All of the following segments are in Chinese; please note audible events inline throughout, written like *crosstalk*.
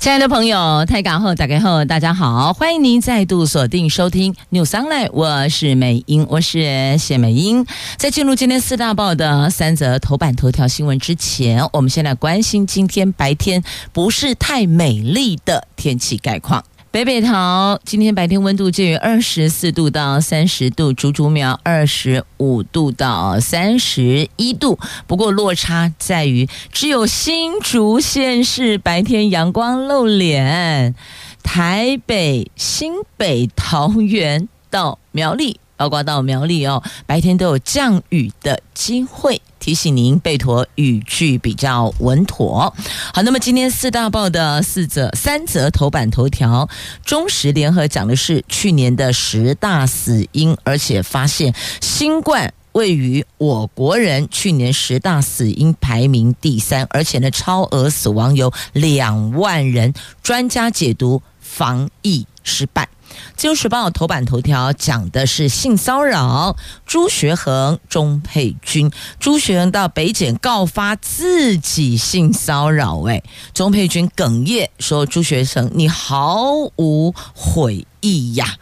亲爱的朋友，太港后打开后，大家好，欢迎您再度锁定收听 News Online，我是美英，我是谢美英。在进入今天四大报的三则头版头条新闻之前，我们先来关心今天白天不是太美丽的天气概况。北北桃今天白天温度介于二十四度到三十度，竹竹苗二十五度到三十一度。不过落差在于，只有新竹县市白天阳光露脸，台北、新北、桃园到苗栗。包括到苗栗哦，白天都有降雨的机会，提醒您备妥语句比较稳妥。好，那么今天四大报的四则、三则头版头条，中时联合讲的是去年的十大死因，而且发现新冠位于我国人去年十大死因排名第三，而且呢超额死亡有两万人，专家解读防疫失败。自由时报头版头条讲的是性骚扰，朱学恒、钟佩君，朱学恒到北检告发自己性骚扰，哎，钟佩君哽咽说：“朱学恒，你毫无悔意呀。”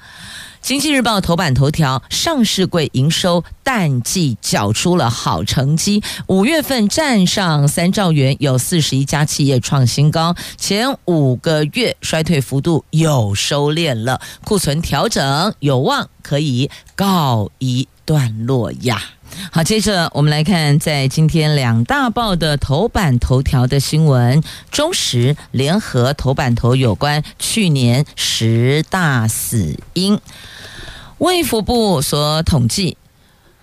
经济日报头版头条：上市柜营收淡季缴出了好成绩，五月份站上三兆元，有四十一家企业创新高。前五个月衰退幅度有收敛了，库存调整有望可以告一段落呀。好，接着我们来看在今天两大报的头版头条的新闻：中时联合头版头有关去年十大死因。卫福部所统计、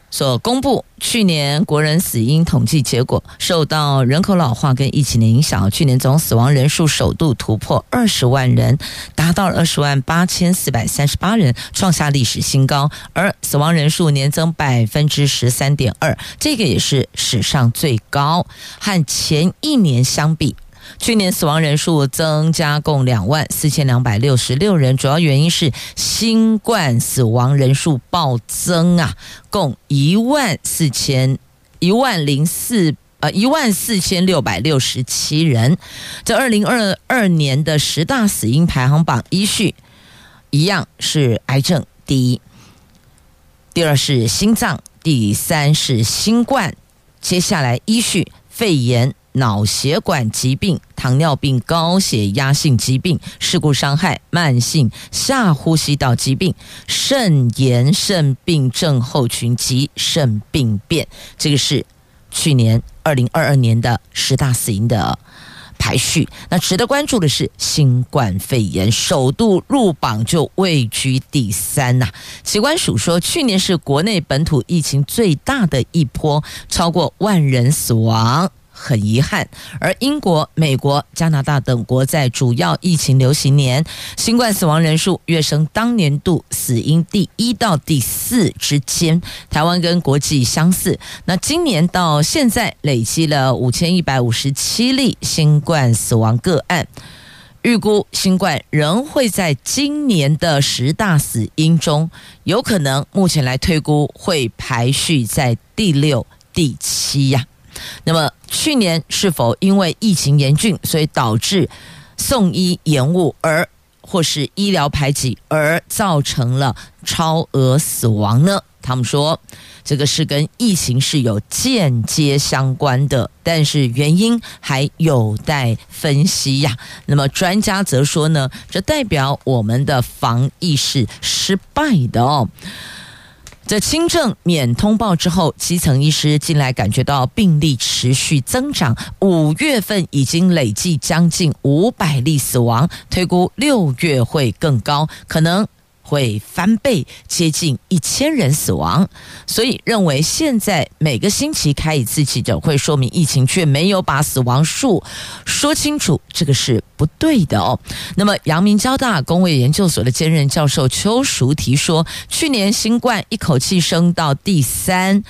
所公布去年国人死因统计结果，受到人口老化跟疫情的影响，去年总死亡人数首度突破二十万人，达到了二十万八千四百三十八人，创下历史新高，而死亡人数年增百分之十三点二，这个也是史上最高，和前一年相比。去年死亡人数增加共两万四千两百六十六人，主要原因是新冠死亡人数暴增啊，共一万四千一万零四呃一万四千六百六十七人。这二零二二年的十大死因排行榜依序一样是癌症第一，第二是心脏，第三是新冠，接下来依序肺炎。脑血管疾病、糖尿病、高血压性疾病、事故伤害、慢性下呼吸道疾病、肾炎、肾病症候群及肾病变。这个是去年二零二二年的十大死因的排序。那值得关注的是，新冠肺炎首度入榜就位居第三呐。疾管署说，去年是国内本土疫情最大的一波，超过万人死亡。很遗憾，而英国、美国、加拿大等国在主要疫情流行年，新冠死亡人数跃升当年度死因第一到第四之间。台湾跟国际相似，那今年到现在累积了五千一百五十七例新冠死亡个案，预估新冠仍会在今年的十大死因中，有可能目前来推估会排序在第六、第七呀。那么去年是否因为疫情严峻，所以导致送医延误，而或是医疗排挤，而造成了超额死亡呢？他们说这个是跟疫情是有间接相关的，但是原因还有待分析呀。那么专家则说呢，这代表我们的防疫是失败的哦。在轻症免通报之后，基层医师近来感觉到病例持续增长，五月份已经累计将近五百例死亡，推估六月会更高，可能。会翻倍，接近一千人死亡，所以认为现在每个星期开一次记者会，说明疫情却没有把死亡数说清楚，这个是不对的哦。那么，阳明交大公卫研究所的兼任教授邱淑提说，去年新冠一口气升到第三，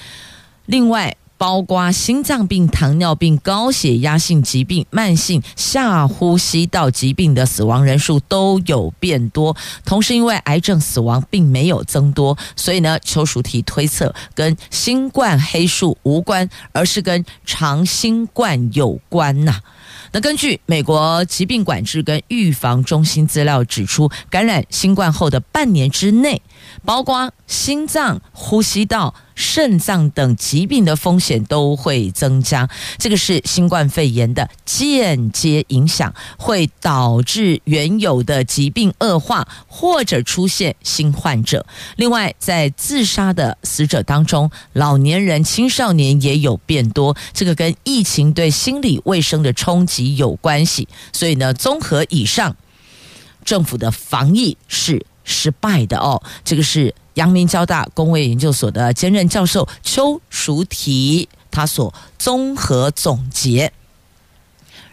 另外包括心脏病、糖尿病、高血压性疾病、慢性下呼吸道疾病的死亡人数都有变多。同时，因为癌症死亡并没有增多，所以呢，邱淑媞推测跟新冠黑数无关，而是跟长新冠有关呐、那根据美国疾病管制跟预防中心资料指出，感染新冠后的半年之内，包括心脏、呼吸道。肾脏等疾病的风险都会增加，这个是新冠肺炎的间接影响，会导致原有的疾病恶化或者出现新患者。另外，在自杀的死者当中，老年人、青少年也有变多，这个跟疫情对心理卫生的冲击有关系。所以呢，综合以上，政府的防疫是失败的哦，这个是。阳明交大公卫研究所的兼任教授邱淑缇，他所综合总结，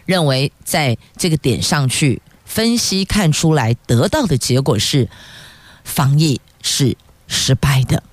认为在这个点上去分析看出来，得到的结果是防疫是失败的。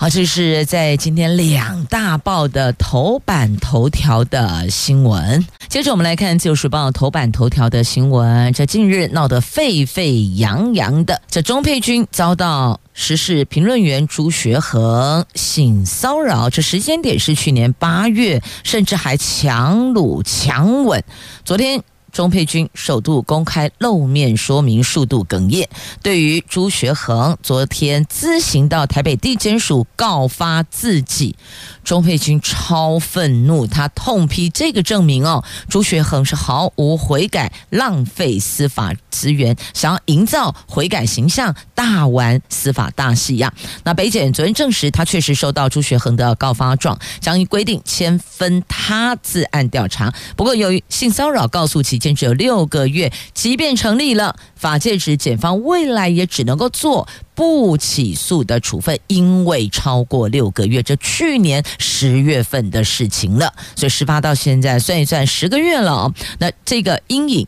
好，这是在今天两大报的头版头条的新闻。接着我们来看《自由时报》头版头条的新闻。这近日闹得沸沸扬扬的，这钟沛君遭到时事评论员朱学恒性骚扰，这时间点是去年八月，甚至还强掳强吻。昨天。钟佩君首度公开露面说明，数度哽咽。对于朱学恒昨天咨行到台北地检署告发自己，钟佩君超愤怒，他痛批这个证明哦，朱学恒是毫无悔改，浪费司法资源，想要营造悔改形象，大玩司法大戏呀。那北检昨天证实，他确实收到朱学恒的告发状，将依规定签分他自案调查。不过由于性骚扰告诉其。间只有六个月，即便成立了法界指检方未来也只能够做不起诉的处分，因为超过六个月，这去年十月份的事情了，所以事发到现在算一算十个月了。那这个阴影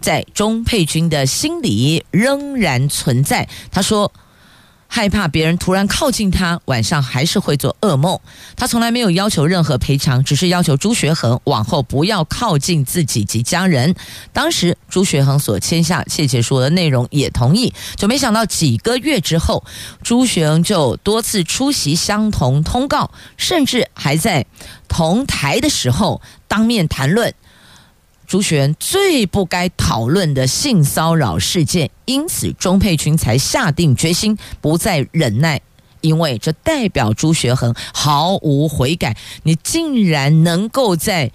在钟佩君的心里仍然存在。他说。害怕别人突然靠近他，晚上还是会做噩梦。他从来没有要求任何赔偿，只是要求朱学恒往后不要靠近自己及家人。当时朱学恒所签下切结书的内容也同意，就没想到几个月之后，朱学恒就多次出席相同通告，甚至还在同台的时候当面谈论。朱学恒最不该讨论的性骚扰事件，因此钟沛群才下定决心不再忍耐，因为这代表朱学恒毫无悔改。你竟然能够在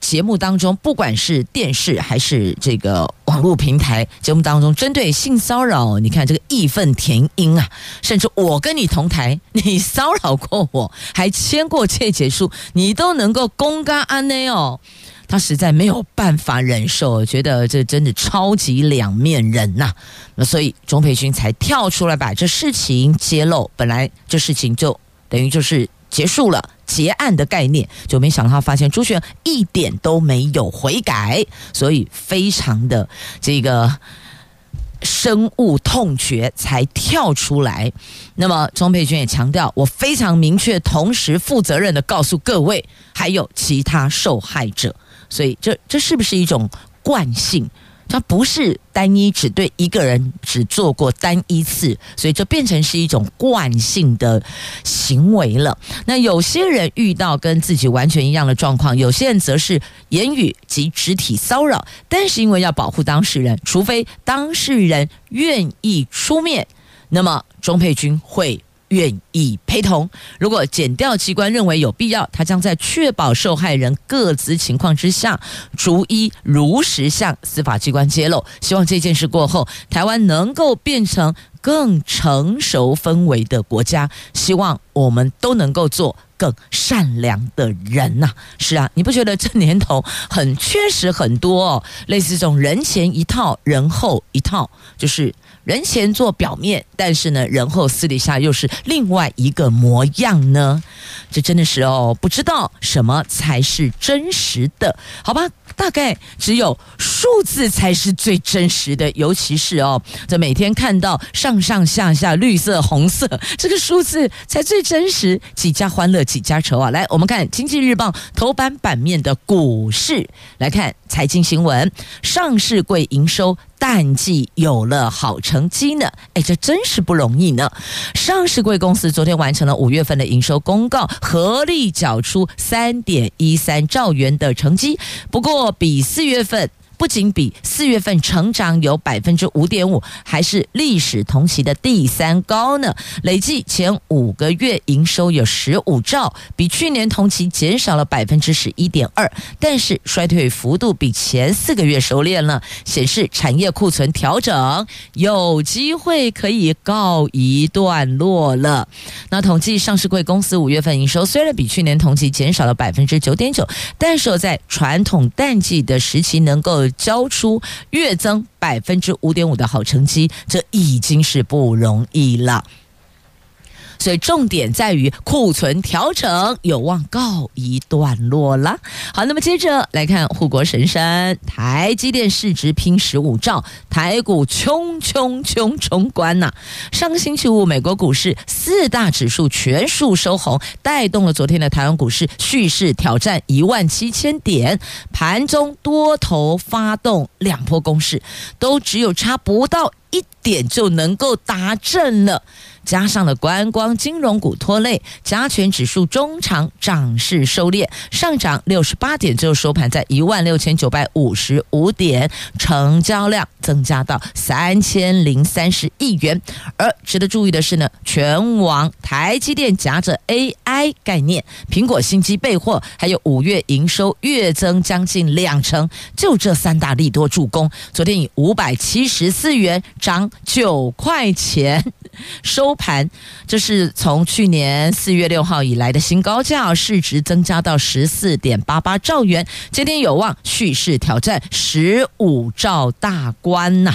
节目当中，不管是电视还是这个网络平台节目当中，针对性骚扰，你看这个义愤填膺啊，甚至我跟你同台，你骚扰过我，还签过切结书，你都能够公开安内哦。他实在没有办法忍受，觉得这真的超级两面人呐、那所以钟沛君才跳出来把这事情揭露。本来这事情就等于就是结束了结案的概念，就没想到他发现朱学一点都没有悔改，所以非常的这个深恶痛绝，才跳出来。那么钟佩君也强调，我非常明确，同时负责任的告诉各位，还有其他受害者。所以这这是不是一种惯性？它不是单一只对一个人只做过单一次，所以这变成是一种惯性的行为了。那有些人遇到跟自己完全一样的状况，有些人则是言语及肢体骚扰，但是因为要保护当事人，除非当事人愿意出面，那么钟佩君会。愿意陪同。如果检调机关认为有必要，他将在确保受害人各自情况之下，逐一如实向司法机关揭露。希望这件事过后，台湾能够变成更成熟氛围的国家。希望我们都能够做更善良的人呐、是啊，你不觉得这年头很确实很多哦，类似这种人前一套，人后一套，就是。人前做表面，但是呢，人后私底下又是另外一个模样呢。这真的是哦，不知道什么才是真实的，好吧？大概只有数字才是最真实的，尤其是哦，这每天看到上上下下绿色、红色，这个数字才最真实。几家欢乐几家愁啊！来，我们看《经济日报》头版版面的股市，来看财经新闻，上市柜营收。淡季有了好成绩呢，哎，这真是不容易呢。上市柜公司昨天完成了五月份的营收公告，合力缴出三点一三兆元的成绩，不过比四月份。不仅比四月份成长有百分之五点五，还是历史同期的第三高呢。累计前五个月营收有十五兆，比去年同期减少了百分之十一点二，但是衰退幅度比前四个月收敛了，显示产业库存调整有机会可以告一段落了。那统计上市柜公司五月份营收虽然比去年同期减少了百分之九点九，但是在传统淡季的时期能够交出月增百分之五点五的好成绩，这已经是不容易了。所以重点在于库存调整有望告一段落了。好，那么接着来看护国神山台积电市值拼十五兆，台股冲冲冲冲关呐！上个星期五，美国股市四大指数全数收红，带动了昨天的台湾股市蓄势挑战一万七千点。盘中多头发动两波攻势，都只有差不到一点就能够达阵了。加上了观光金融股拖累，加权指数中场涨势收敛，上涨六十八点，最后收盘在一万六千九百五十五点，成交量增加到三千零三十亿元。而值得注意的是呢，全网台积电夹着 AI 概念，苹果新机备货，还有五月营收月增将近两成，就这三大利多助攻，昨天以五百七十四元涨九块钱。收盘，这是从去年四月六号以来的新高价，市值增加到十四点八八兆元，今天有望蓄势挑战十五兆大关呐。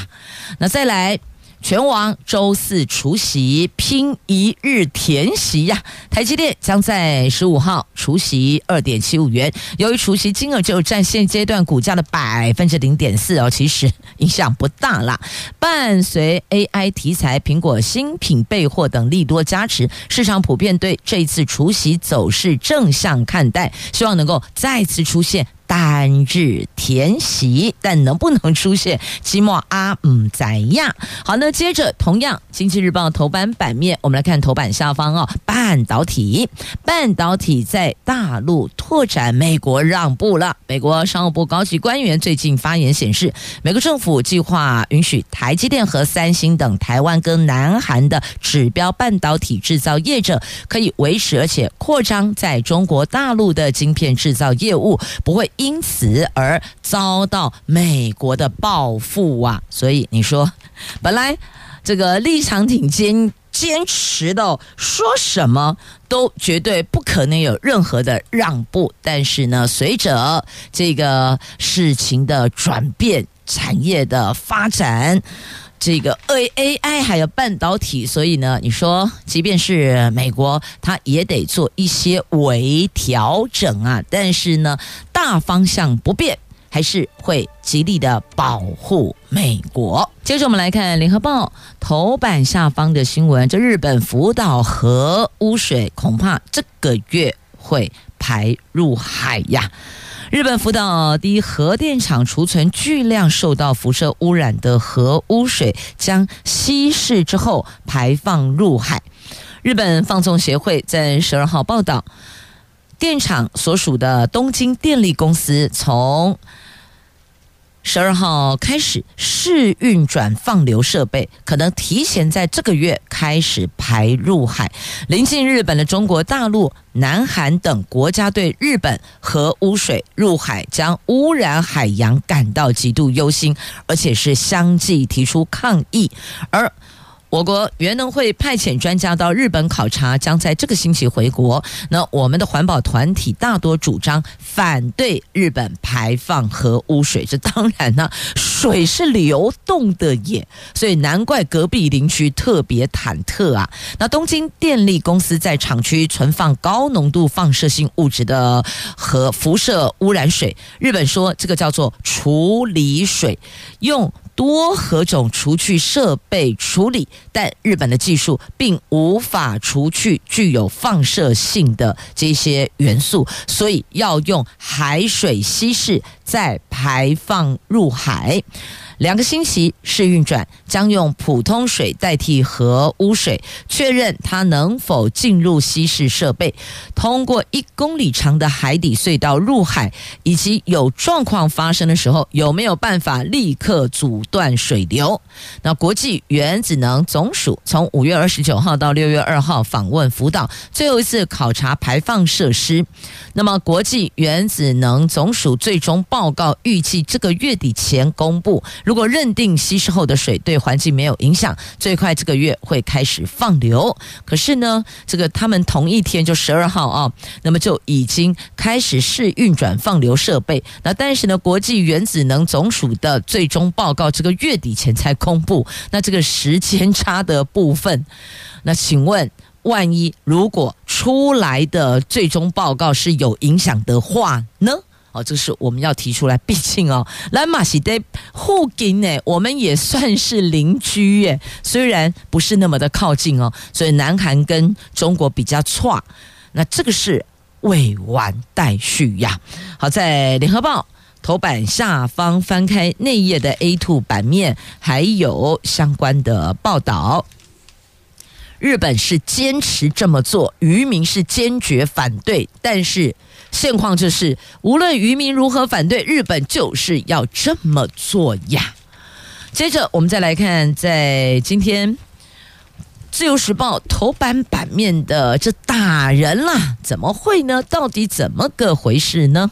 那再来。全网周四除息拼一日填息呀！台积电将在十五号除息二点七五元，由于除息金额只有占现阶段股价的百分之零点四哦，其实影响不大啦。伴随 AI 题材、苹果新品备货等利多加持，市场普遍对这一次除息走势正向看待，希望能够再次出现。单日填席，但能不能出现期末啊？嗯，怎样？好，那接着同样，《经济日报》头版版面，我们来看头版下方哦。半导体，半导体在大陆拓展，美国让步了。美国商务部高级官员最近发言显示，美国政府计划允许台积电和三星等台湾跟南韩的指标半导体制造业者可以维持而且扩张在中国大陆的晶片制造业务，不会。因此而遭到美国的报复啊！所以你说，本来这个立场挺坚坚持的，说什么都绝对不可能有任何的让步。但是呢，随着这个事情的转变，产业的发展。这个 A A I 还有半导体，所以呢，你说即便是美国，它也得做一些微调整啊。但是呢，大方向不变，还是会极力的保护美国。接着我们来看《联合报》头版下方的新闻：这日本福岛核污水恐怕这个月会排入海呀。日本福岛第一核电厂储存巨量受到辐射污染的核污水将稀释之后排放入海。日本放纵协会在十二号报道，电厂所属的东京电力公司从十二号开始试运转放流设备，可能提前在这个月开始排入海。临近日本的中国大陆、南韩等国家对日本核污水入海将污染海洋感到极度忧心，而且是相继提出抗议。而我国原能会派遣专家到日本考察，将在这个星期回国。那我们的环保团体大多主张反对日本排放核污水，这当然呢，水是流动的耶，所以难怪隔壁邻居特别忐忑啊。那东京电力公司在厂区存放高浓度放射性物质的核辐射污染水，日本说这个叫做处理水，用。多核种除去设备处理，但日本的技术并无法除去具有放射性的这些元素，所以要用海水稀释再排放入海。两个星期试运转，将用普通水代替核污水，确认它能否进入稀释设备，通过一公里长的海底隧道入海，以及有状况发生的时候，有没有办法立刻阻断水流？那国际原子能总署从五月二十九号到六月二号访问福岛，最后一次考察排放设施。那么国际原子能总署最终报告预计这个月底前公布。如果认定稀释后的水对环境没有影响，最快这个月会开始放流。可是呢，这个他们同一天就十二号啊，那么就已经开始试运转放流设备。那但是呢，国际原子能总署的最终报告这个月底前才公布。那这个时间差的部分，那请问，万一如果出来的最终报告是有影响的话呢？哦，这是我们要提出来。毕竟哦，*laughs* 兰马西德互近呢，我们也算是邻居耶，虽然不是那么的靠近哦。所以南韩跟中国比较差，那这个是未完待续呀。好，在联合报头版下方翻开内页的 A2 版面，还有相关的报道。日本是坚持这么做，渔民是坚决反对，但是。现况就是，无论渔民如何反对，日本就是要这么做呀。接着，我们再来看，在今天《自由时报》头版版面的这打人啦，怎么会呢？到底怎么个回事呢？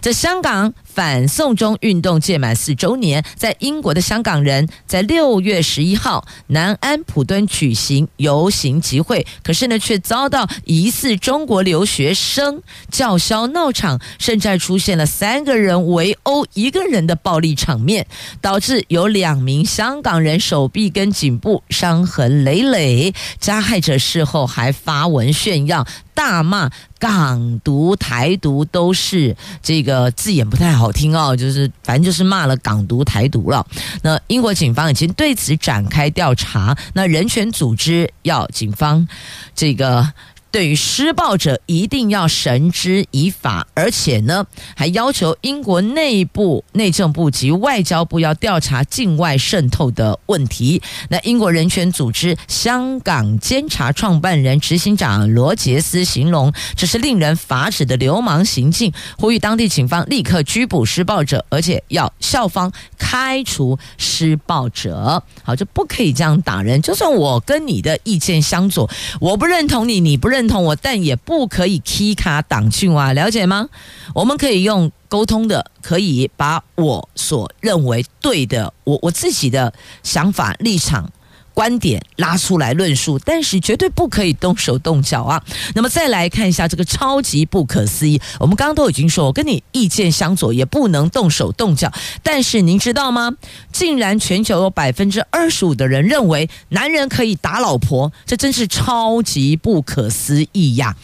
在香港。反送中运动届满四周年，在英国的香港人在六月十一号南安普敦举行游行集会，可是呢，却遭到疑似中国留学生叫嚣闹场，甚至出现了三个人围殴一个人的暴力场面，导致有两名香港人手臂跟颈部伤痕累累。加害者事后还发文炫耀。大骂港独、台独都是这个字眼不太好听哦，就是反正就是骂了港独、台独了。那英国警方已经对此展开调查，那人权组织要警方这个。对于施暴者一定要绳之以法，而且呢，还要求英国内部内政部及外交部要调查境外渗透的问题。那英国人权组织香港监察创办人执行长罗杰斯形容这是令人发指的流氓行径，呼吁当地警方立刻拘捕施暴者，而且要校方开除施暴者。好，就不可以这样打人。就算我跟你的意见相左，我不认同你，你不认。认同我，但也不可以 k 卡挡去哇，了解吗？我们可以用沟通的，可以把我所认为对的，我我自己的想法立场。观点拉出来论述，但是绝对不可以动手动脚啊！那么再来看一下这个超级不可思议，我们刚刚都已经说，我跟你意见相左，也不能动手动脚。但是您知道吗？竟然全球有百分之二十五的人认为男人可以打老婆，这真是超级不可思议呀！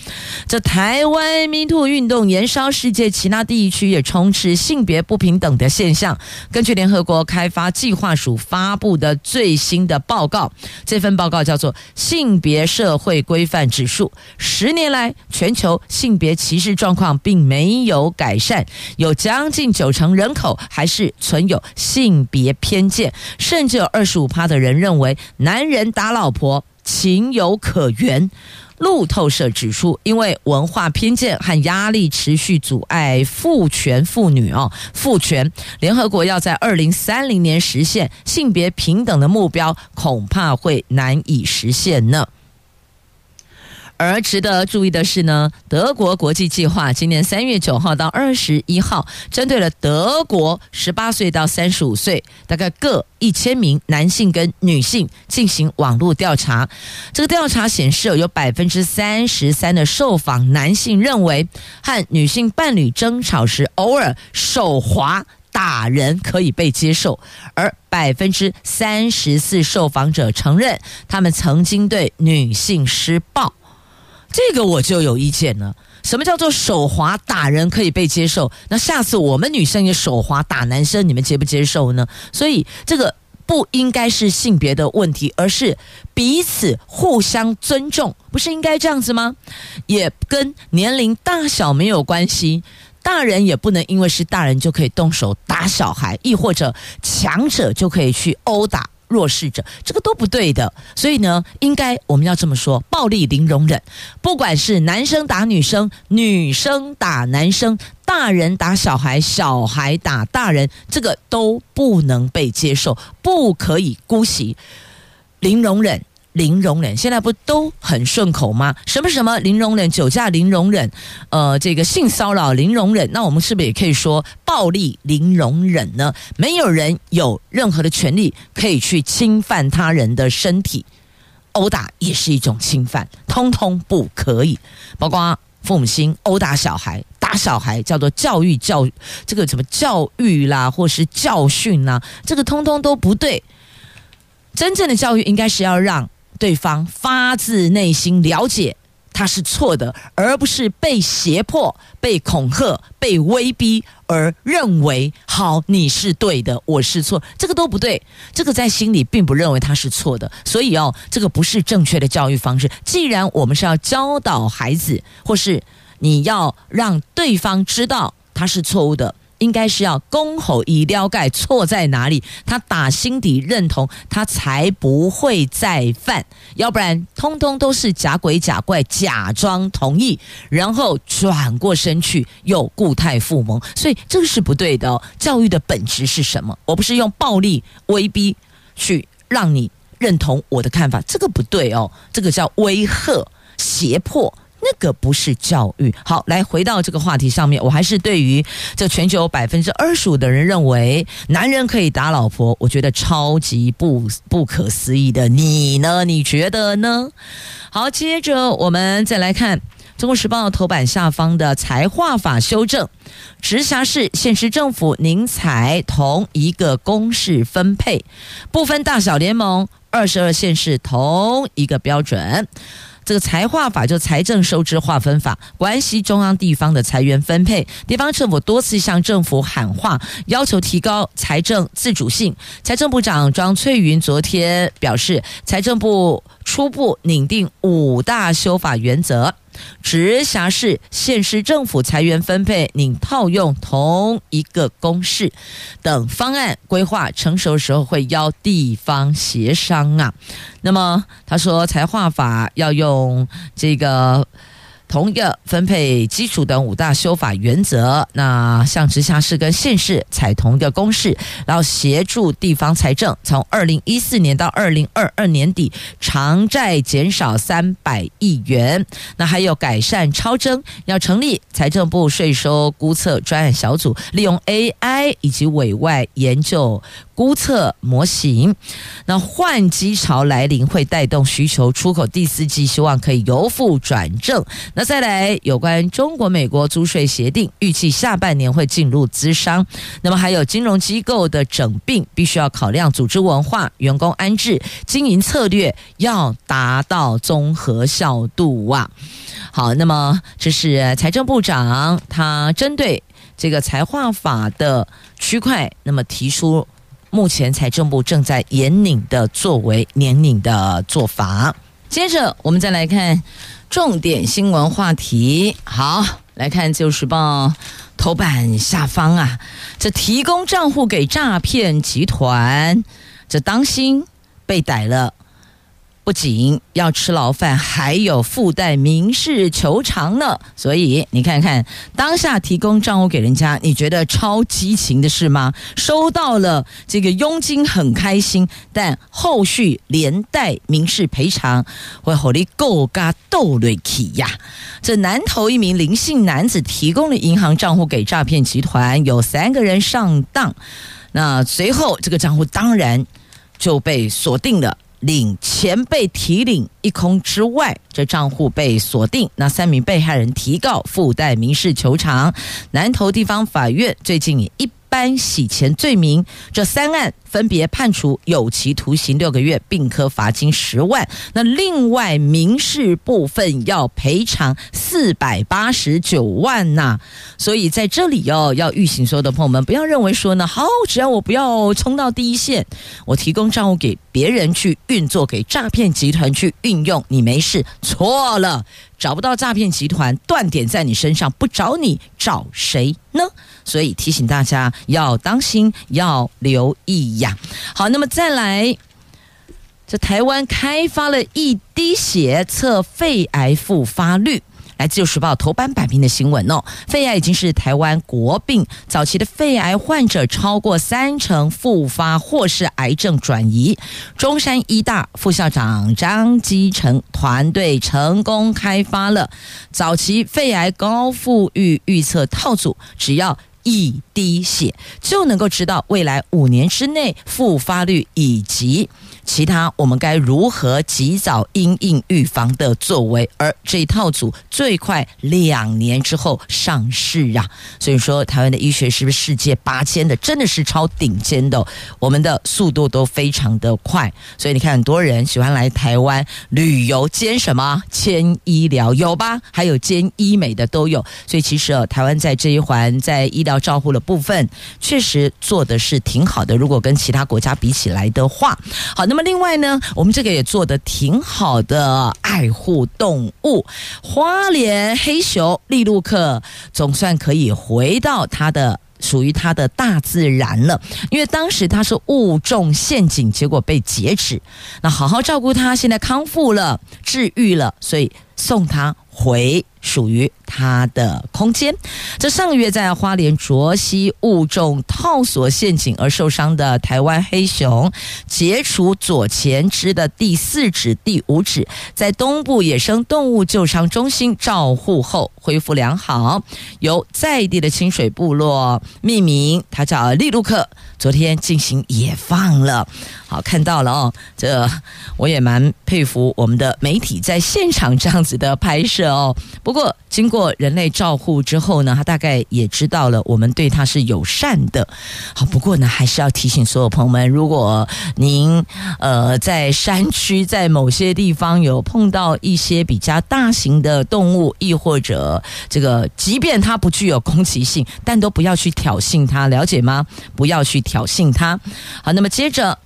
这台湾 MeToo 运动延烧世界其他地区，也充斥性别不平等的现象。根据联合国开发计划署发布的最新的报告。这份报告叫做《性别社会规范指数》，十年来全球性别歧视状况并没有改善，有将近九成人口还是存有性别偏见，甚至有二十五趴的人认为男人打老婆情有可原。路透社指出，因为文化偏见和压力持续阻碍父权妇女哦，父权，联合国要在二零三零年实现性别平等的目标，恐怕会难以实现呢。而值得注意的是呢，德国国际计划今年三月九号到二十一号，针对了德国十八岁到三十五岁，大概各一千名男性跟女性进行网络调查。这个调查显示，有百分之三十三的受访男性认为，和女性伴侣争吵时偶尔手滑打人可以被接受，而百分之三十四受访者承认，他们曾经对女性施暴。这个我就有意见了。什么叫做手滑打人可以被接受？那下次我们女生也手滑打男生，你们接不接受呢？所以这个不应该是性别的问题，而是彼此互相尊重，不是应该这样子吗？也跟年龄大小没有关系，大人也不能因为是大人就可以动手打小孩，亦或者强者就可以去殴打。弱势者，这个都不对的，所以呢，应该我们要这么说：暴力零容忍，不管是男生打女生、女生打男生、大人打小孩、小孩打大人，这个都不能被接受，不可以姑息，零容忍。零容忍，现在不都很顺口吗？什么什么零容忍，酒驾零容忍，呃，这个性骚扰零容忍，那我们是不是也可以说暴力零容忍呢？没有人有任何的权利可以去侵犯他人的身体，殴打也是一种侵犯，通通不可以。包括父母亲殴打小孩，打小孩叫做教育教这个什么教育啦，或是教训啦，这个通通都不对。真正的教育应该是要让。对方发自内心了解他是错的，而不是被胁迫、被恐吓、被威逼而认为好你是对的，我是错，这个都不对。这个在心里并不认为他是错的，所以哦，这个不是正确的教育方式。既然我们是要教导孩子，或是你要让对方知道他是错误的。应该是要公侯以了解错在哪里，他打心底认同，他才不会再犯。要不然，通通都是假鬼假怪，假装同意，然后转过身去又故态复萌。所以这个是不对的哦。教育的本质是什么？我不是用暴力威逼去让你认同我的看法，这个不对哦。这个叫威吓、胁迫。那个不是教育。好，来回到这个话题上面，我还是对于这全球百分之二十五的人认为男人可以打老婆，我觉得超级不不可思议的。你呢？你觉得呢？好，接着我们再来看《中国时报》头版下方的财划法修正，直辖市、县市政府宁采同一个公式分配，不分大小联盟，二十二县市同一个标准。这个财划法就财政收支划分法，关系中央地方的财源分配。地方政府多次向政府喊话，要求提高财政自主性。财政部长庄翠云昨天表示，财政部初步拟定五大修法原则。直辖市、县市政府裁员分配，你套用同一个公式等方案规划成熟的时候，会邀地方协商啊。那么他说，财划法要用这个。同一个分配基础等五大修法原则，那像直辖市跟县市采同一个公式，然后协助地方财政从二零一四年到二零二二年底偿债减少三百亿元。那还有改善超征，要成立财政部税收估测专案小组，利用 AI 以及委外研究。估测模型，那换机潮来临会带动需求，出口第四季希望可以由负转正。那再来有关中国美国租税协定，预计下半年会进入资商。那么还有金融机构的整并，必须要考量组织文化、员工安置、经营策略，要达到综合效度啊。好，那么这是财政部长他针对这个财划法的区块，那么提出。目前财政部正在严拧的作为，严拧的做法。接着我们再来看重点新闻话题。好，来看《自由时报》头版下方啊，这提供账户给诈骗集团，这当心被逮了。不仅要吃牢饭，还有附带民事求偿呢。所以你看看当下提供账户给人家，你觉得超激情的事吗？收到了这个佣金很开心，但后续连带民事赔偿会火力够嘎斗雷起呀！这南投一名林姓男子提供了银行账户给诈骗集团，有三个人上当。那随后这个账户当然就被锁定了。领钱被提领一空之外，这账户被锁定。那三名被害人提告附带民事求偿，南投地方法院最近以一般洗钱罪名，这三案分别判处有期徒刑六个月，并科罚金十万。那另外民事部分要赔偿四百八十九万呐、所以在这里哦，要预警所有的朋友们，不要认为说呢，好，只要我不要冲到第一线，我提供账户给别人去运作，给诈骗集团去运用，你没事，错了。找不到诈骗集团，断点在你身上，不找你找谁呢？所以提醒大家要当心，要留意呀。好，那么再来，这台湾开发了一滴血测肺癌复发率。来自《时报》头版版面的新闻哦，肺癌已经是台湾国病。早期的肺癌患者超过三成复发或是癌症转移。中山医大副校长张基成团队成功开发了早期肺癌高复育预测套组，只要一滴血就能够知道未来五年之内复发率以及。其他我们该如何及早因应预防的作为？而这一套组最快两年之后上市啊！所以说，台湾的医学是不是世界八千的？真的是超顶尖的，我们的速度都非常的快。所以你看，很多人喜欢来台湾旅游，兼什么？兼医疗有吧？还有兼医美的都有。所以其实啊，台湾在这一环在医疗照护的部分，确实做的是挺好的。如果跟其他国家比起来的话，好，那。那么另外呢，我们这个也做的挺好的，爱护动物，花莲黑熊利路克总算可以回到它的属于它的大自然了，因为当时它是误中陷阱，结果被截止，那好好照顾它，现在康复了，治愈了，所以送它回。属于它的空间。这上个月在花莲卓溪误中套索陷阱而受伤的台湾黑熊，截除左前肢的第四指、第五指，在东部野生动物救伤中心照护后恢复良好，由在地的清水部落命名，它叫利路克。昨天进行野放了，好，看到了哦，这我也蛮佩服我们的媒体在现场这样子的拍摄哦。不过经过人类照护之后呢，他大概也知道了我们对他是友善的。好，不过呢，还是要提醒所有朋友们，如果您呃在山区，在某些地方有碰到一些比较大型的动物，亦或者这个，即便它不具有攻击性，但都不要去挑衅它，了解吗？不要去挑。衅它，好，那么接着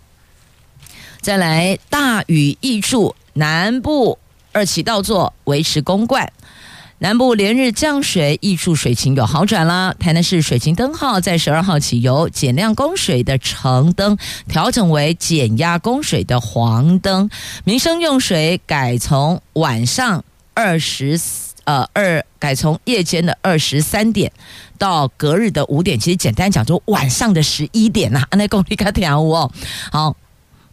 再来，大雨挹注，南部二期稻作维持供灌，南部连日降水挹注，水情有好转啦。台南市水情灯号在十二号起由减量供水的橙灯调整为减压供水的黄灯，民生用水改从晚上二十呃二改从夜间的二十三点。到隔日的五点，其实简单讲，就晚上的十一点呐，那公里卡条哦，好。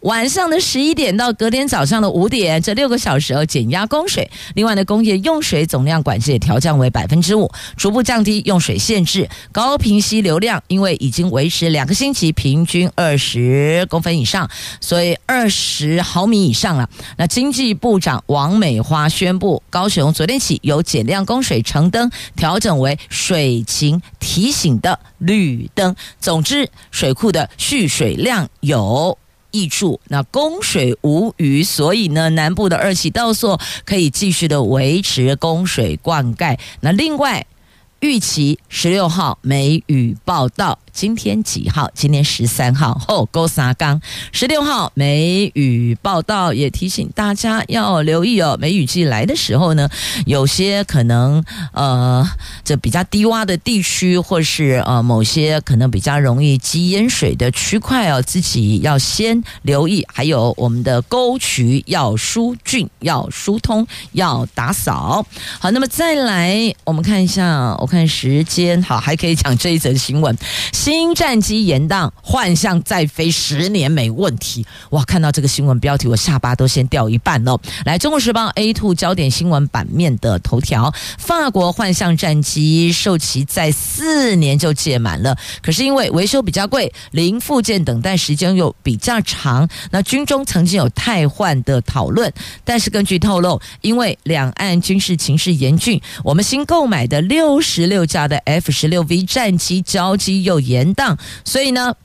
晚上的十一点到隔天早上的五点，这六个小时减压供水。另外呢，工业用水总量管制也调降为百分之五，逐步降低用水限制。高屏溪流量因为已经维持两个星期平均二十公分以上，所以二十毫米以上了。那经济部长王美花宣布，高雄昨天起由减量供水橙灯调整为水情提醒的绿灯。总之，水库的蓄水量有。益处，那供水无虞，所以呢，南部的二期稻作可以继续的维持供水灌溉。那另外，预期十六号梅雨报道，今天几号？今天十三号。后勾沙冈十六号梅雨报道，也提醒大家要留意哦。梅雨季来的时候呢，有些可能呃，这比较低洼的地区，或是呃某些可能比较容易积淹水的区块哦，自己要先留意。还有我们的沟渠要疏浚，要疏通，要打扫。好，那么再来，我们看一下，我看时间，好，还可以讲这一则新闻：新战机延宕，幻象再飞十年没问题。哇，看到这个新闻标题，我下巴都先掉一半了。来，《中国时报》A2 焦点新闻版面的头条：法国幻象战机寿期在四年就届满了，可是因为维修比较贵，零附件等待时间又比较长。那军中曾经有汰换的讨论，但是根据透露，因为两岸军事情势严峻，我们新购买的六十六架的 F 十六 V 战机交机又延延宕，所以呢，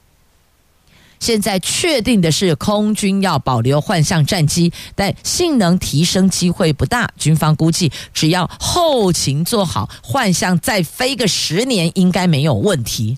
现在确定的是空军要保留幻象战机，但性能提升机会不大。军方估计，只要后勤做好，幻象再飞个十年应该没有问题。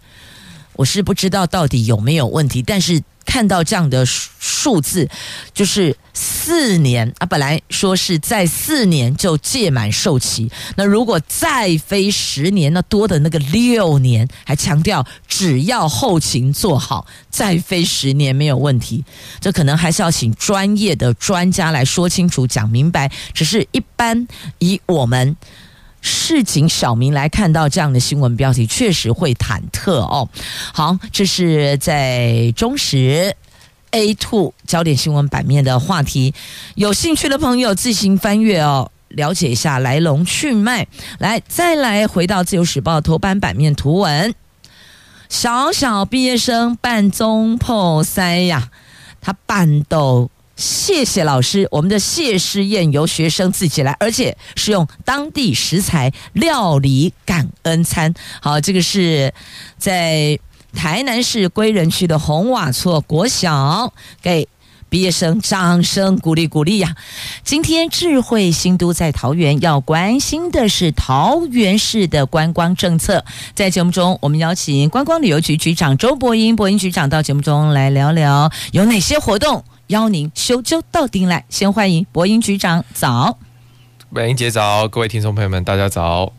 我是不知道到底有没有问题，但是。看到这样的数字，就是四年啊，本来说是在四年就届满寿期，那如果再飞十年，那多的那个六年，还强调只要后勤做好，再飞十年没有问题。这可能还是要请专业的专家来说清楚、讲明白。只是一般以我们。市井小民来看到这样的新闻标题，确实会忐忑哦。好，这是在中时 A Two 焦点新闻版面的话题，有兴趣的朋友自行翻阅哦，了解一下来龙去脉。来，再来回到自由时报头版版面图文，小小毕业生办总铺师呀，他半斗。谢谢老师，我们的谢师宴由学生自己来，而且是用当地食材料理感恩餐。好，这个是在台南市归仁区的红瓦厝国小给毕业生掌声鼓励鼓励呀。今天智慧新都在桃园，要关心的是桃园市的观光政策。在节目中，我们邀请观光旅游局局长周伯英，伯英局长到节目中来聊聊有哪些活动。邀您修究到顶来，先欢迎博英局长早。美英姐早，各位听众朋友们，大家早。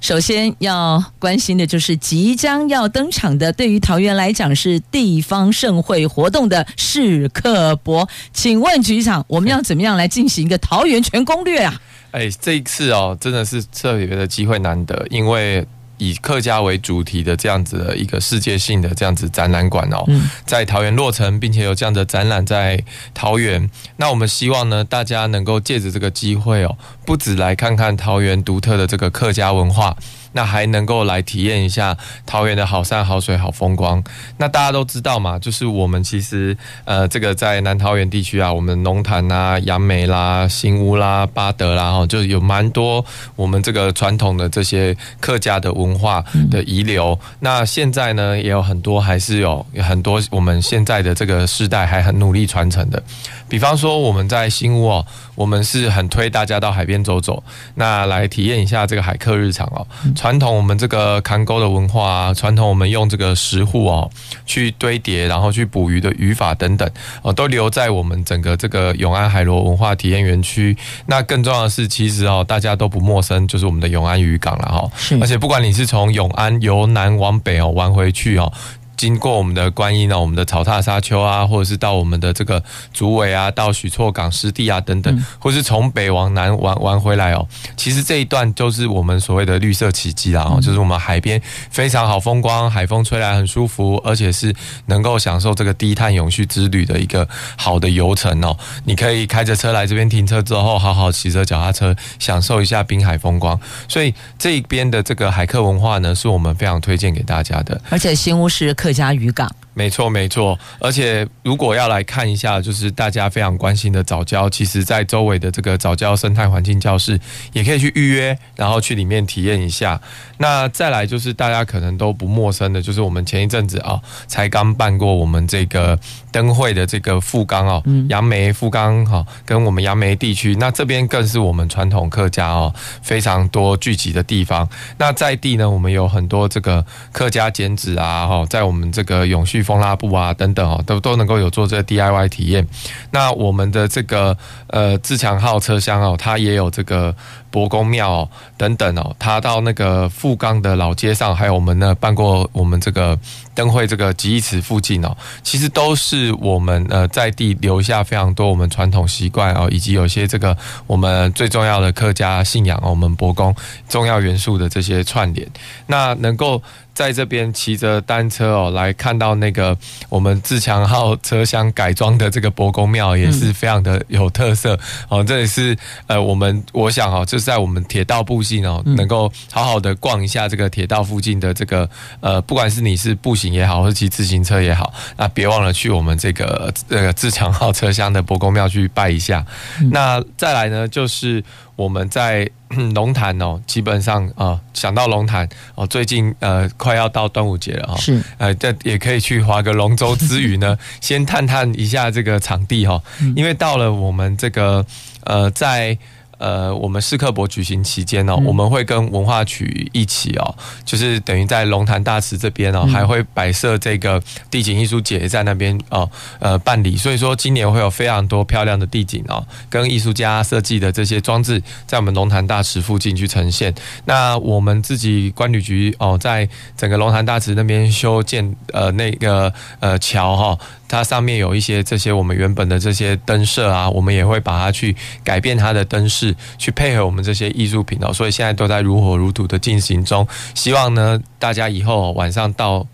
首先要关心的就是即将要登场的，对于桃园来讲是地方盛会活动的世客博。请问局长，我们要怎么样来进行一个桃园全攻略啊？哎，这一次哦，真的是特别的机会难得，因为。以客家为主题的这样子的一个世界性的这样子展览馆哦，在桃园落成，并且有这样的展览在桃园。那我们希望呢，大家能够借着这个机会哦，不止来看看桃园独特的这个客家文化。那还能够来体验一下桃园的好山好水好风光。那大家都知道嘛，就是我们其实呃，这个在南桃园地区啊，我们龙潭啊、杨梅啦、新屋啦、巴德啦，哈，就有蛮多我们这个传统的这些客家的文化的遗留。那现在呢，也有很多还是有很多我们现在的这个世代还很努力传承的。比方说我们在新屋哦，我们是很推大家到海边走走，那来体验一下这个海客日常哦。传统我们这个扛钩的文化啊，传统我们用这个石沪哦去堆叠，然后去捕鱼的渔法等等哦，都留在我们整个这个永安海螺文化体验园区。那更重要的是，其实哦大家都不陌生，就是我们的永安渔港了哈。而且不管你是从永安由南往北哦玩回去哦。经过我们的观音呢，我们的草踏沙丘啊，或者是到我们的这个竹围啊，到许厝港湿地啊等等，或是从北往南玩玩回来哦。其实这一段就是我们所谓的绿色奇迹啦，哦，就是我们海边非常好风光，海风吹来很舒服，而且是能够享受这个低碳永续之旅的一个好的游程哦。你可以开着车来这边停车之后，好好骑着脚踏车享受一下滨海风光。所以这一边的这个海客文化呢，是我们非常推荐给大家的。而且新屋是客家渔港，没错，没错。而且如果要来看一下，就是大家非常关心的早教，其实在周围的这个早教生态环境教室也可以去预约，然后去里面体验一下。那再来就是大家可能都不陌生的，就是我们前一阵子啊，才刚办过我们这个灯会的这个富冈哦，杨梅富冈哈，跟我们杨梅地区，那这边更是我们传统客家哦非常多聚集的地方。那在地呢，我们有很多这个客家剪纸啊，哈，在我们这个永续风拉布啊等等哦，都都能够有做这个 DIY 体验。那我们的这个呃自强号车厢哦，它也有这个。伯公庙哦，等等哦，它到那个富冈的老街上，还有我们呢办过我们这个灯会这个集义祠附近哦，其实都是我们呃在地留下非常多我们传统习惯哦，以及有些这个我们最重要的客家信仰哦，我们伯公重要元素的这些串联，那能够。在这边骑着单车哦，来看到那个我们自强号车厢改装的这个伯公庙，也是非常的有特色哦。这也是呃，我们我想哦，就是在我们铁道步行哦，能够好好的逛一下这个铁道附近的这个呃，不管是你是步行也好，或是骑自行车也好，那别忘了去我们这个这个自强号车厢的伯公庙去拜一下。那再来呢，就是。我们在龙潭哦，基本上啊、呃，想到龙潭哦，最近呃快要到端午节了哈，是。呃，这也可以去划个龙舟之余呢，*laughs* 先探探一下这个场地哈，因为到了我们这个呃在。呃，我们世客博举行期间呢，我们会跟文化局一起哦，就是等于在龙潭大池这边哦，还会摆设这个地景艺术节在那边哦，呃办理。所以说今年会有非常多漂亮的地景哦，跟艺术家设计的这些装置，在我们龙潭大池附近去呈现。那我们自己观旅局哦，在整个龙潭大池那边修建呃那个呃桥哈。它上面有一些这些我们原本的这些灯设啊，我们也会把它去改变它的灯饰，去配合我们这些艺术品哦，所以现在都在如火如荼的进行中。希望呢，大家以后晚上到。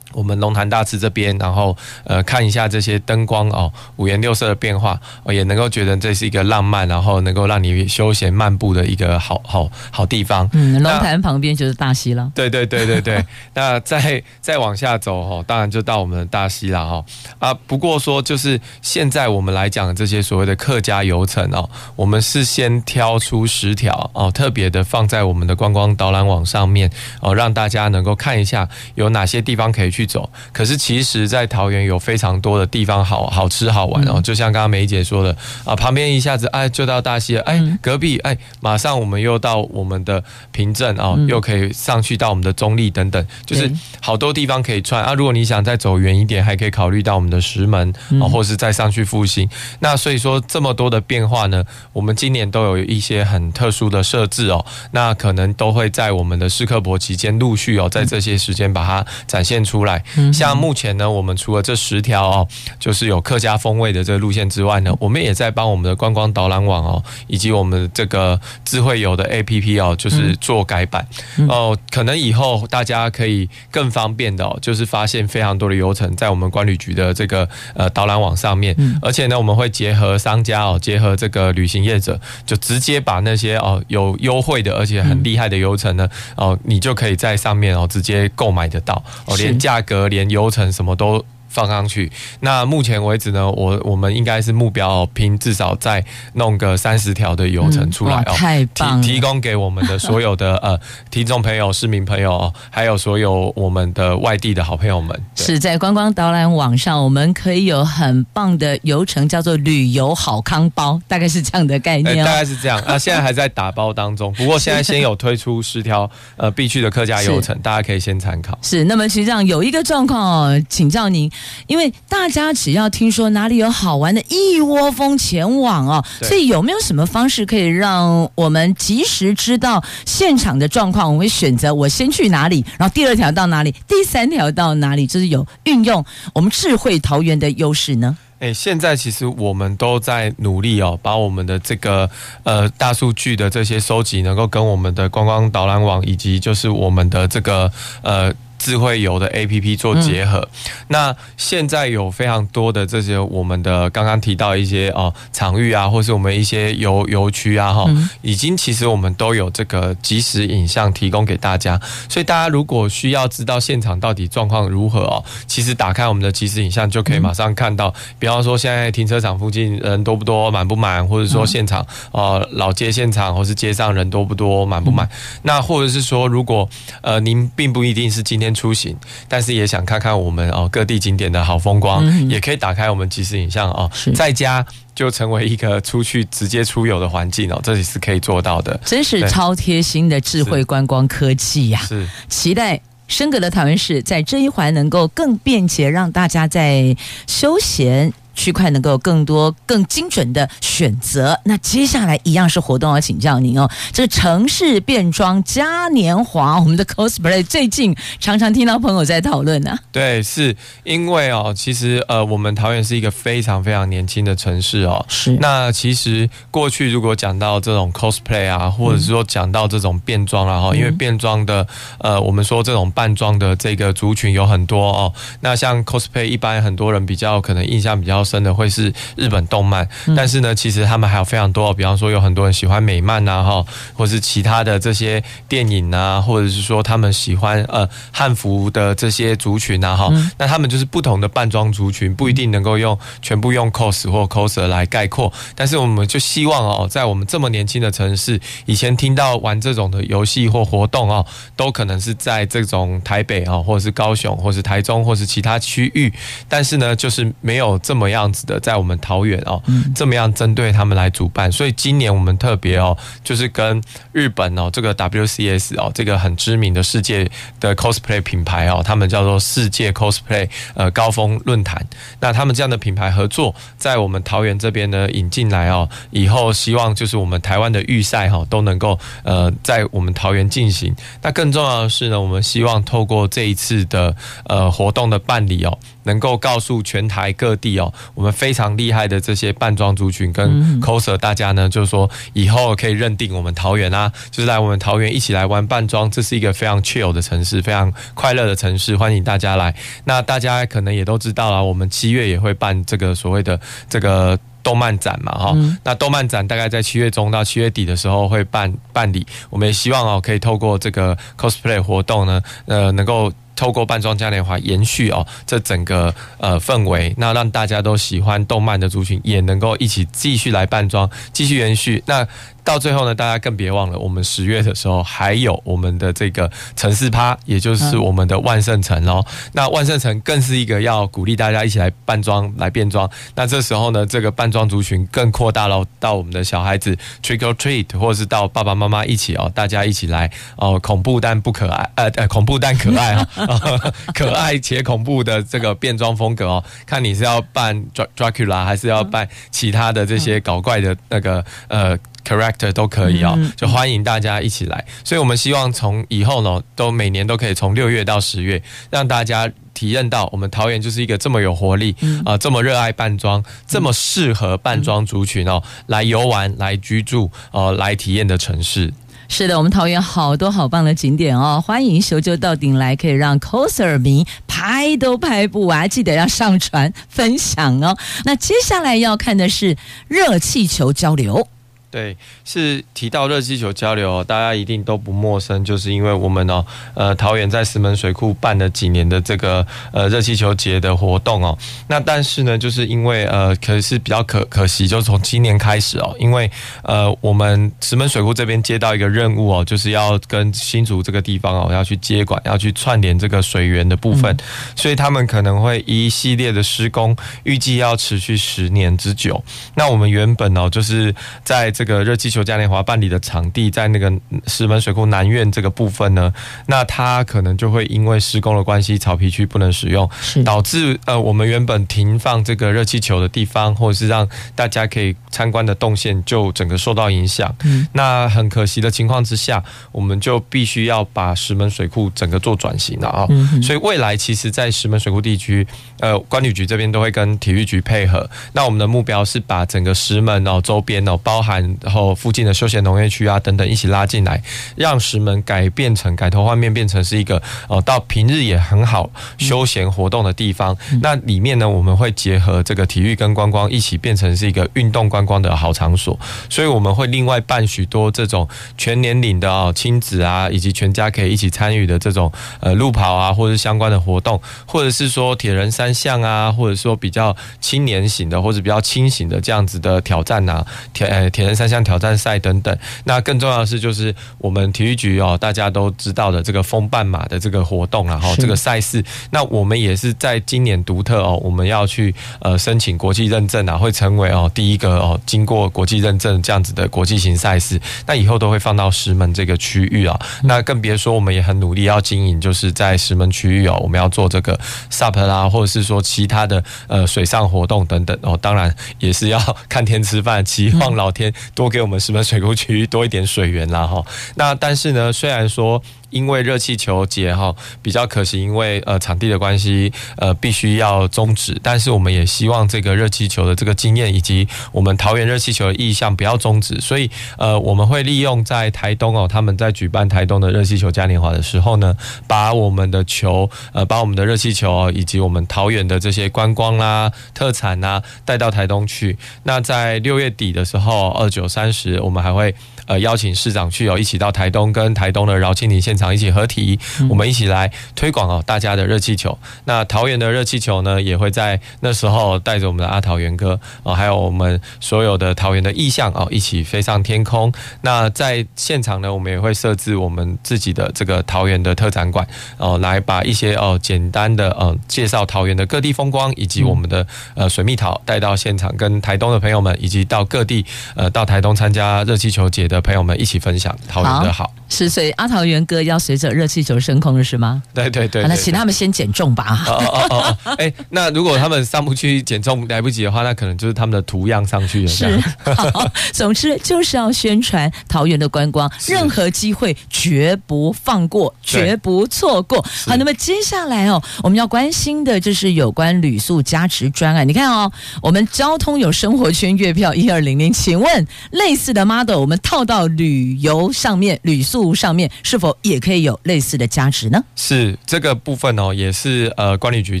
我们龙潭大池这边，然后呃看一下这些灯光哦，五颜六色的变化，哦，也能够觉得这是一个浪漫，然后能够让你休闲漫步的一个好好好地方。嗯，龙潭旁边就是大溪了。对对对对对。那再再往下走哦，当然就到我们的大溪了哈。啊，不过说就是现在我们来讲这些所谓的客家游程哦，我们是先挑出十条哦，特别的放在我们的观光导览网上面哦，让大家能够看一下有哪些地方可以去。去走，可是其实，在桃园有非常多的地方好好吃好玩哦，就像刚刚梅姐说的啊，旁边一下子哎就到大溪了，哎隔壁哎马上我们又到我们的平镇啊，又可以上去到我们的中立等等，就是好多地方可以串啊。如果你想再走远一点，还可以考虑到我们的石门啊，或是再上去复兴。那所以说这么多的变化呢，我们今年都有一些很特殊的设置哦，那可能都会在我们的试课博期间陆续哦，在这些时间把它展现出来。像目前呢，我们除了这十条哦，就是有客家风味的这个路线之外呢，我们也在帮我们的观光导览网哦，以及我们这个智慧游的 APP 哦，就是做改版哦。可能以后大家可以更方便的哦，就是发现非常多的游程在我们管旅局的这个呃导览网上面，而且呢，我们会结合商家哦，结合这个旅行业者，就直接把那些哦有优惠的而且很厉害的游程呢哦，你就可以在上面哦直接购买得到。哦，连价。隔年游程什么都放上去。那目前为止呢，我我们应该是目标拼至少再弄个三十条的游程出来哦，太！提提供给我们的所有的 *laughs* 呃听众朋友、市民朋友，还有所有我们的外地的好朋友们，是在观光导览网上，我们可以有很棒的游程，叫做旅游好康包，大概是这样的概念、哦欸、大概是这样啊。现在还在打包当中，不过现在先有推出十条呃必去的客家游程，大家可以先参考。是，那么实际上有一个状况哦，请教您。因为大家只要听说哪里有好玩的，一窝蜂前往哦，所以有没有什么方式可以让我们及时知道现场的状况？我会选择我先去哪里，然后第二条到哪里，第三条到哪里，就是有运用我们智慧桃园的优势呢？哎，现在其实我们都在努力哦，把我们的这个呃大数据的这些收集，能够跟我们的观光导览网以及就是我们的这个呃。智慧游的 APP 做结合。嗯、那现在有非常多的这些我们的刚刚提到一些哦场域啊，或是我们一些游游区啊，哈，已经其实我们都有这个即时影像提供给大家。所以大家如果需要知道现场到底状况如何哦，其实打开我们的即时影像就可以马上看到。嗯、比方说现在停车场附近人多不多，满不满，或者说现场呃老街现场或是街上人多不多，满不满？那或者是说如果呃您并不一定是今天出行，但是也想看看我们哦各地景点的好风光，嗯、也可以打开我们即时影像哦，在家就成为一个出去直接出游的环境哦，这里是可以做到的，真是超贴心的智慧观光科技呀！是期待升格的台湾市在这一环能够更便捷，让大家在休闲。区块能够有更多更精准的选择。那接下来一样是活动要请教您哦。这个城市变装嘉年华，我们的 cosplay 最近常常听到朋友在讨论呢、啊。对，是因为哦，其实呃，我们桃园是一个非常非常年轻的城市哦。是。那其实过去如果讲到这种 cosplay 啊，或者是说讲到这种变装啊，哈、嗯，因为变装的呃，我们说这种扮装的这个族群有很多哦。那像 cosplay，一般很多人比较可能印象比较。深的会是日本动漫，但是呢，其实他们还有非常多，比方说有很多人喜欢美漫呐，哈，或是其他的这些电影啊，或者是说他们喜欢呃汉服的这些族群啊，哈，那他们就是不同的扮装族群，不一定能够用全部用 cos 或 coser 来概括，但是我们就希望哦，在我们这么年轻的城市，以前听到玩这种的游戏或活动哦，都可能是在这种台北啊，或者是高雄，或是台中，或是其他区域，但是呢，就是没有这么样。子的，在我们桃园哦，这么样针对他们来主办，所以今年我们特别哦，就是跟日本哦，这个 WCS 哦，这个很知名的世界的 cosplay 品牌哦，他们叫做世界 cosplay 呃高峰论坛，那他们这样的品牌合作，在我们桃园这边呢引进来哦，以后希望就是我们台湾的预赛哈都能够呃在我们桃园进行。那更重要的是呢，我们希望透过这一次的呃活动的办理哦。能够告诉全台各地哦，我们非常厉害的这些扮装族群跟 coser，大家呢就是说以后可以认定我们桃园啊，就是来我们桃园一起来玩扮装，这是一个非常 chill 的城市，非常快乐的城市，欢迎大家来。那大家可能也都知道了，我们七月也会办这个所谓的这个动漫展嘛，哈。那动漫展大概在七月中到七月底的时候会办办理，我们也希望哦，可以透过这个 cosplay 活动呢，呃，能够。透过扮装嘉年华延续哦，这整个呃氛围，那让大家都喜欢动漫的族群也能够一起继续来扮装，继续延续那。到最后呢，大家更别忘了，我们十月的时候还有我们的这个城市趴，也就是我们的万圣城哦。那万圣城更是一个要鼓励大家一起来扮装、来变装。那这时候呢，这个扮装族群更扩大了，到我们的小孩子 trick or treat，或是到爸爸妈妈一起哦，大家一起来哦，恐怖但不可爱，呃呃，恐怖但可爱啊，*laughs* 可爱且恐怖的这个变装风格哦。看你是要扮 Dracula 还是要扮其他的这些搞怪的那个呃。Character 都可以哦，就欢迎大家一起来。所以我们希望从以后呢，都每年都可以从六月到十月，让大家体验到我们桃园就是一个这么有活力啊，这么热爱扮装，这么适合扮装族群哦，来游玩、来居住、哦来体验的城市。是的，我们桃园好多好棒的景点哦，欢迎修就到顶来，可以让 coser 迷拍都拍不完，记得要上传分享哦。那接下来要看的是热气球交流。对，是提到热气球交流，大家一定都不陌生，就是因为我们哦，呃，桃园在石门水库办了几年的这个呃热气球节的活动哦。那但是呢，就是因为呃，可是比较可可惜，就是从今年开始哦，因为呃，我们石门水库这边接到一个任务哦，就是要跟新竹这个地方哦，要去接管，要去串联这个水源的部分，所以他们可能会一系列的施工，预计要持续十年之久。那我们原本哦，就是在这。这个热气球嘉年华办理的场地在那个石门水库南苑这个部分呢，那它可能就会因为施工的关系，草皮区不能使用，导致呃我们原本停放这个热气球的地方，或者是让大家可以参观的动线，就整个受到影响。嗯，那很可惜的情况之下，我们就必须要把石门水库整个做转型了啊。所以未来其实，在石门水库地区，呃，管理局这边都会跟体育局配合。那我们的目标是把整个石门哦周边哦包含。门，然后附近的休闲农业区啊等等一起拉进来，让石门改变成改头换面，变成是一个哦，到平日也很好休闲活动的地方。那里面呢，我们会结合这个体育跟观光一起变成是一个运动观光的好场所，所以我们会另外办许多这种全年龄的哦亲子啊，以及全家可以一起参与的这种呃路跑啊，或者相关的活动，或者是说铁人三项啊，或者说比较青年型的或者比较轻型的这样子的挑战啊，铁呃铁人三项挑战赛等等。那更重要的是，就是我们体育局哦，大家都知道的这个风半马的这个活动，然后这个赛事，那我们也是在今年独特哦，我们要去呃申请国际认证啊，会成为哦第一个哦经过国际认证这样子的国际型赛事。那以后都会放到石门这个区域啊，那更别说我们也很努力要经营，就是在石门区域哦，我们要做这个 SUP 啦，或者是说其他的呃水上活动等等。哦，当然也是要看天吃饭，期望老天多给我们石门水库区域多一点水源啦哈。那但是呢，虽然说。因为热气球节哈比较可惜，因为呃场地的关系，呃必须要终止。但是我们也希望这个热气球的这个经验，以及我们桃园热气球的意向不要终止。所以呃我们会利用在台东哦，他们在举办台东的热气球嘉年华的时候呢，把我们的球呃把我们的热气球，以及我们桃园的这些观光啦、特产呐带到台东去。那在六月底的时候，二九三十，我们还会。呃，邀请市长去哦，一起到台东跟台东的饶庆林现场一起合体，我们一起来推广哦，大家的热气球。那桃园的热气球呢，也会在那时候带着我们的阿桃园哥哦，还有我们所有的桃园的意象哦，一起飞上天空。那在现场呢，我们也会设置我们自己的这个桃园的特展馆哦，来把一些哦简单的呃介绍桃园的各地风光以及我们的呃水蜜桃带到现场，跟台东的朋友们以及到各地呃到台东参加热气球节的朋友们一起分享桃园的好，好是，所以阿桃园哥要随着热气球升空了，是吗？对对对，对，那请他们先减重吧。哦哦哦哦，哎，那如果他们上不去减重来不及的话，那可能就是他们的图样上去了。是，好，*laughs* 总之就是要宣传桃园的观光，任何机会绝不放过，绝不错过。好，那么接下来哦，我们要关心的就是有关旅宿加持专案。你看哦，我们交通有生活圈月票一二零零，请问类似的 model 我们套到旅游上面、旅宿上面，是否也可以有类似的价值呢？是这个部分哦，也是呃，管理局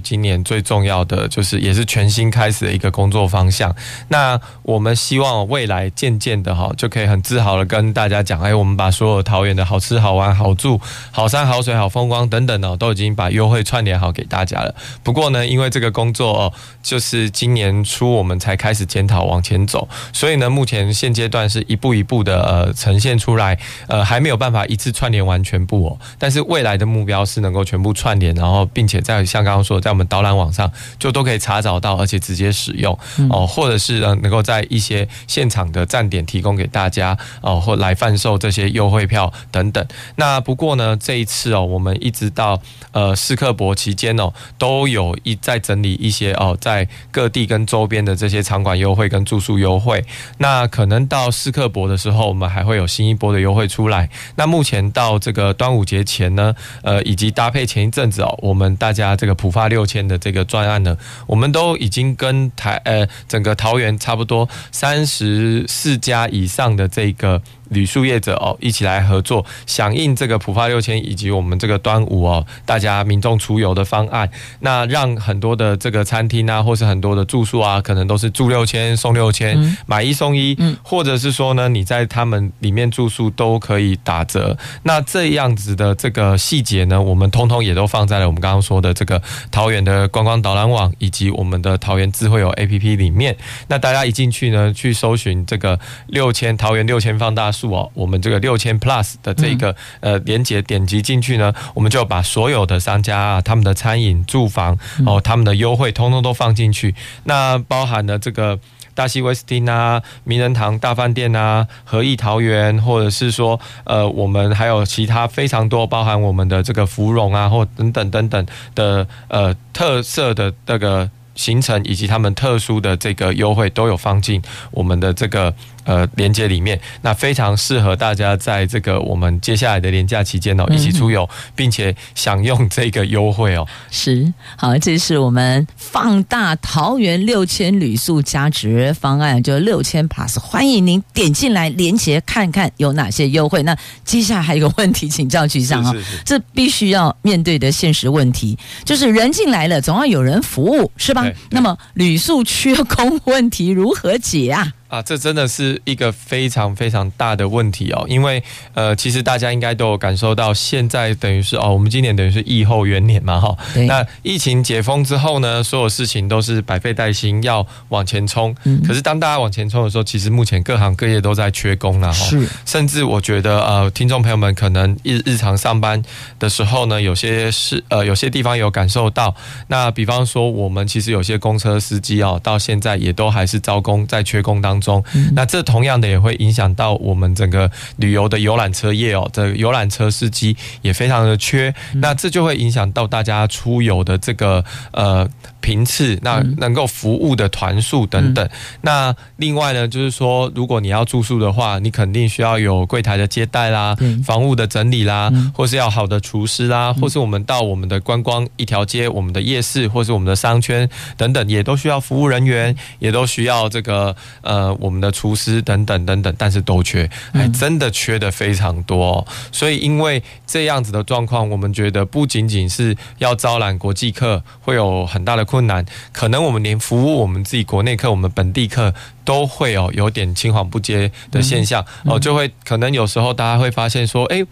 今年最重要的，就是也是全新开始的一个工作方向。那我们希望未来渐渐的哈，就可以很自豪的跟大家讲，哎，我们把所有桃园的好吃、好玩、好住、好山、好水、好风光等等哦，都已经把优惠串联好给大家了。不过呢，因为这个工作哦，就是今年初我们才开始检讨往前走，所以呢，目前现阶段是一步一步的呃。呈现出来，呃，还没有办法一次串联完全部哦。但是未来的目标是能够全部串联，然后并且在像刚刚说，在我们导览网上就都可以查找到，而且直接使用哦，或者是能够在一些现场的站点提供给大家哦，或来贩售这些优惠票等等。那不过呢，这一次哦，我们一直到呃世客博期间哦，都有一在整理一些哦，在各地跟周边的这些场馆优惠跟住宿优惠。那可能到世客博的时候，我们我们还会。有新一波的优惠出来。那目前到这个端午节前呢，呃，以及搭配前一阵子哦，我们大家这个浦发六千的这个专案呢，我们都已经跟台呃整个桃园差不多三十四家以上的这个。旅宿业者哦，一起来合作，响应这个普发六千以及我们这个端午哦，大家民众出游的方案，那让很多的这个餐厅啊，或是很多的住宿啊，可能都是住六千送六千，嗯，买一送一，嗯，或者是说呢，你在他们里面住宿都可以打折。那这样子的这个细节呢，我们通通也都放在了我们刚刚说的这个桃园的观光导览网以及我们的桃园智慧游 APP 里面。那大家一进去呢，去搜寻这个六千桃园六千放大。哦，我们这个六千 plus 的这个呃连接点击进去呢，我们就把所有的商家啊，他们的餐饮、住房哦，他们的优惠通通都放进去。那包含了这个大溪威斯汀啊、名人堂大饭店啊、和逸桃园，或者是说呃，我们还有其他非常多，包含我们的这个芙蓉啊，或等等等等的呃特色的这个。行程以及他们特殊的这个优惠都有放进我们的这个呃连接里面，那非常适合大家在这个我们接下来的连假期间哦，一起出游，并且享用这个优惠哦。是，好，这是我们放大桃园六千旅宿加值方案，就六千 plus，欢迎您点进来连接看看有哪些优惠。那接下来还有个问题，请教局长啊，这必须要面对的现实问题，就是人进来了，总要有人服务，是吧？那么旅宿缺工问题如何解啊？啊，这真的是一个非常非常大的问题哦，因为呃，其实大家应该都有感受到，现在等于是哦，我们今年等于是疫后元年嘛，哈。那疫情解封之后呢，所有事情都是百废待兴，要往前冲。嗯。可是当大家往前冲的时候，其实目前各行各业都在缺工了哈。是。甚至我觉得呃，听众朋友们可能日日常上班的时候呢，有些是呃，有些地方有感受到。那比方说，我们其实有些公车司机哦，到现在也都还是招工，在缺工当中。中，那这同样的也会影响到我们整个旅游的游览车业哦，这游览车司机也非常的缺，那这就会影响到大家出游的这个呃频次，那能够服务的团数等等。那另外呢，就是说，如果你要住宿的话，你肯定需要有柜台的接待啦，房屋的整理啦，或是要好的厨师啦，或是我们到我们的观光一条街、我们的夜市，或是我们的商圈等等，也都需要服务人员，也都需要这个呃。我们的厨师等等等等，但是都缺，还真的缺的非常多哦。所以因为这样子的状况，我们觉得不仅仅是要招揽国际客会有很大的困难，可能我们连服务我们自己国内客、我们本地客都会哦有点青黄不接的现象哦，就会可能有时候大家会发现说，诶。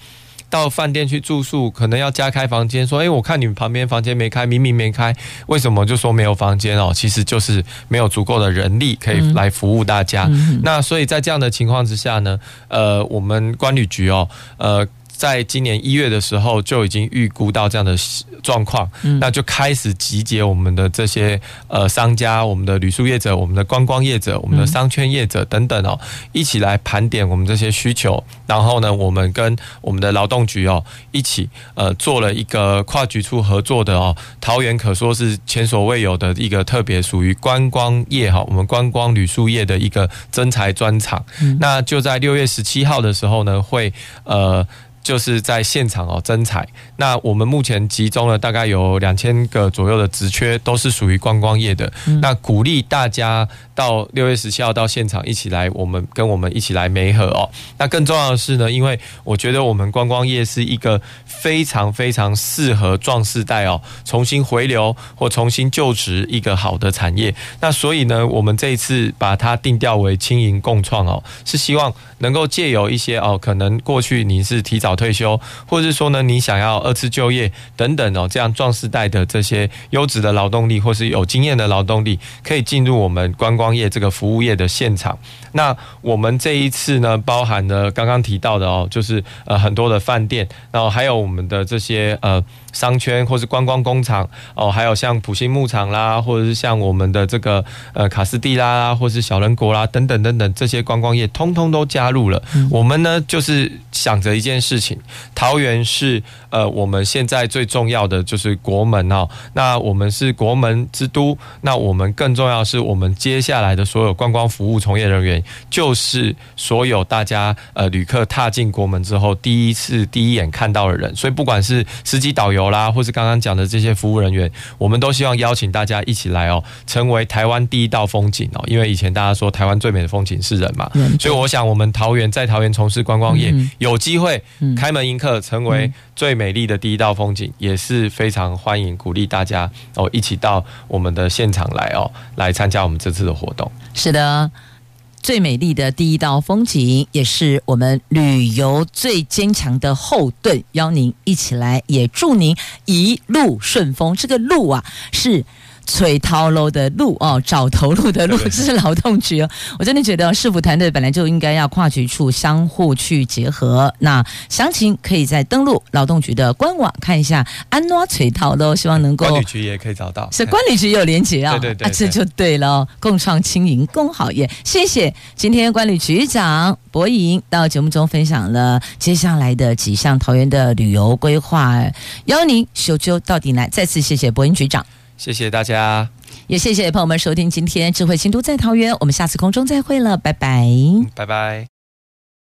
到饭店去住宿，可能要加开房间。说，哎，我看你们旁边房间没开，明明没开，为什么就说没有房间哦？其实就是没有足够的人力可以来服务大家。嗯、那所以在这样的情况之下呢，呃，我们管理局哦，呃。在今年一月的时候就已经预估到这样的状况，那就开始集结我们的这些呃商家、我们的旅宿业者、我们的观光业者、我们的商圈业者等等哦，一起来盘点我们这些需求。然后呢，我们跟我们的劳动局哦一起呃做了一个跨局处合作的哦，桃园可说是前所未有的一个特别属于观光业哈，我们观光旅宿业的一个征才专场。那就在六月十七号的时候呢，会呃。就是在现场哦征才，那我们目前集中了大概有两千个左右的职缺，都是属于观光业的。那鼓励大家到六月十七号到现场一起来，我们跟我们一起来媒合哦。那更重要的是呢，因为我觉得我们观光业是一个非常非常适合壮世代哦重新回流或重新就职一个好的产业。那所以呢，我们这一次把它定调为轻盈共创哦，是希望能够借由一些哦，可能过去你是提早。退休，或者是说呢，你想要二次就业等等哦，这样壮世代的这些优质的劳动力，或是有经验的劳动力，可以进入我们观光业这个服务业的现场。那我们这一次呢，包含了刚刚提到的哦，就是呃很多的饭店，然后还有我们的这些呃。商圈或是观光工厂哦，还有像普星牧场啦，或者是像我们的这个呃卡斯蒂拉啦，或是小人国啦等等等等这些观光业，通通都加入了。嗯、我们呢就是想着一件事情，桃园是呃我们现在最重要的就是国门哦。那我们是国门之都，那我们更重要是我们接下来的所有观光服务从业人员，就是所有大家呃旅客踏进国门之后第一次第一眼看到的人。所以不管是司机导游。啦，或是刚刚讲的这些服务人员，我们都希望邀请大家一起来哦，成为台湾第一道风景哦。因为以前大家说台湾最美的风景是人嘛，所以我想我们桃园在桃园从事观光业，有机会开门迎客，成为最美丽的第一道风景，也是非常欢迎鼓励大家哦，一起到我们的现场来哦，来参加我们这次的活动。是的。最美丽的第一道风景，也是我们旅游最坚强的后盾。邀您一起来，也祝您一路顺风。这个“路”啊，是。垂头路的路哦，找头路的路，这是劳动局哦。*laughs* 我真的觉得市府团队本来就应该要跨局处相互去结合。那详情可以在登录劳动局的官网看一下。安诺垂头路，希望能够。观旅局也可以找到，是观旅局也有连结啊。对对对，啊，这就对了。共创经营共好业，谢谢今天管理局长柏吟到节目中分享了接下来的几项桃园的旅游规划，邀您修究到底来。再次谢谢柏吟局长。谢谢大家。也谢谢朋友们收听今天智慧新都在桃园，我们下次空中再会了，拜拜，拜拜。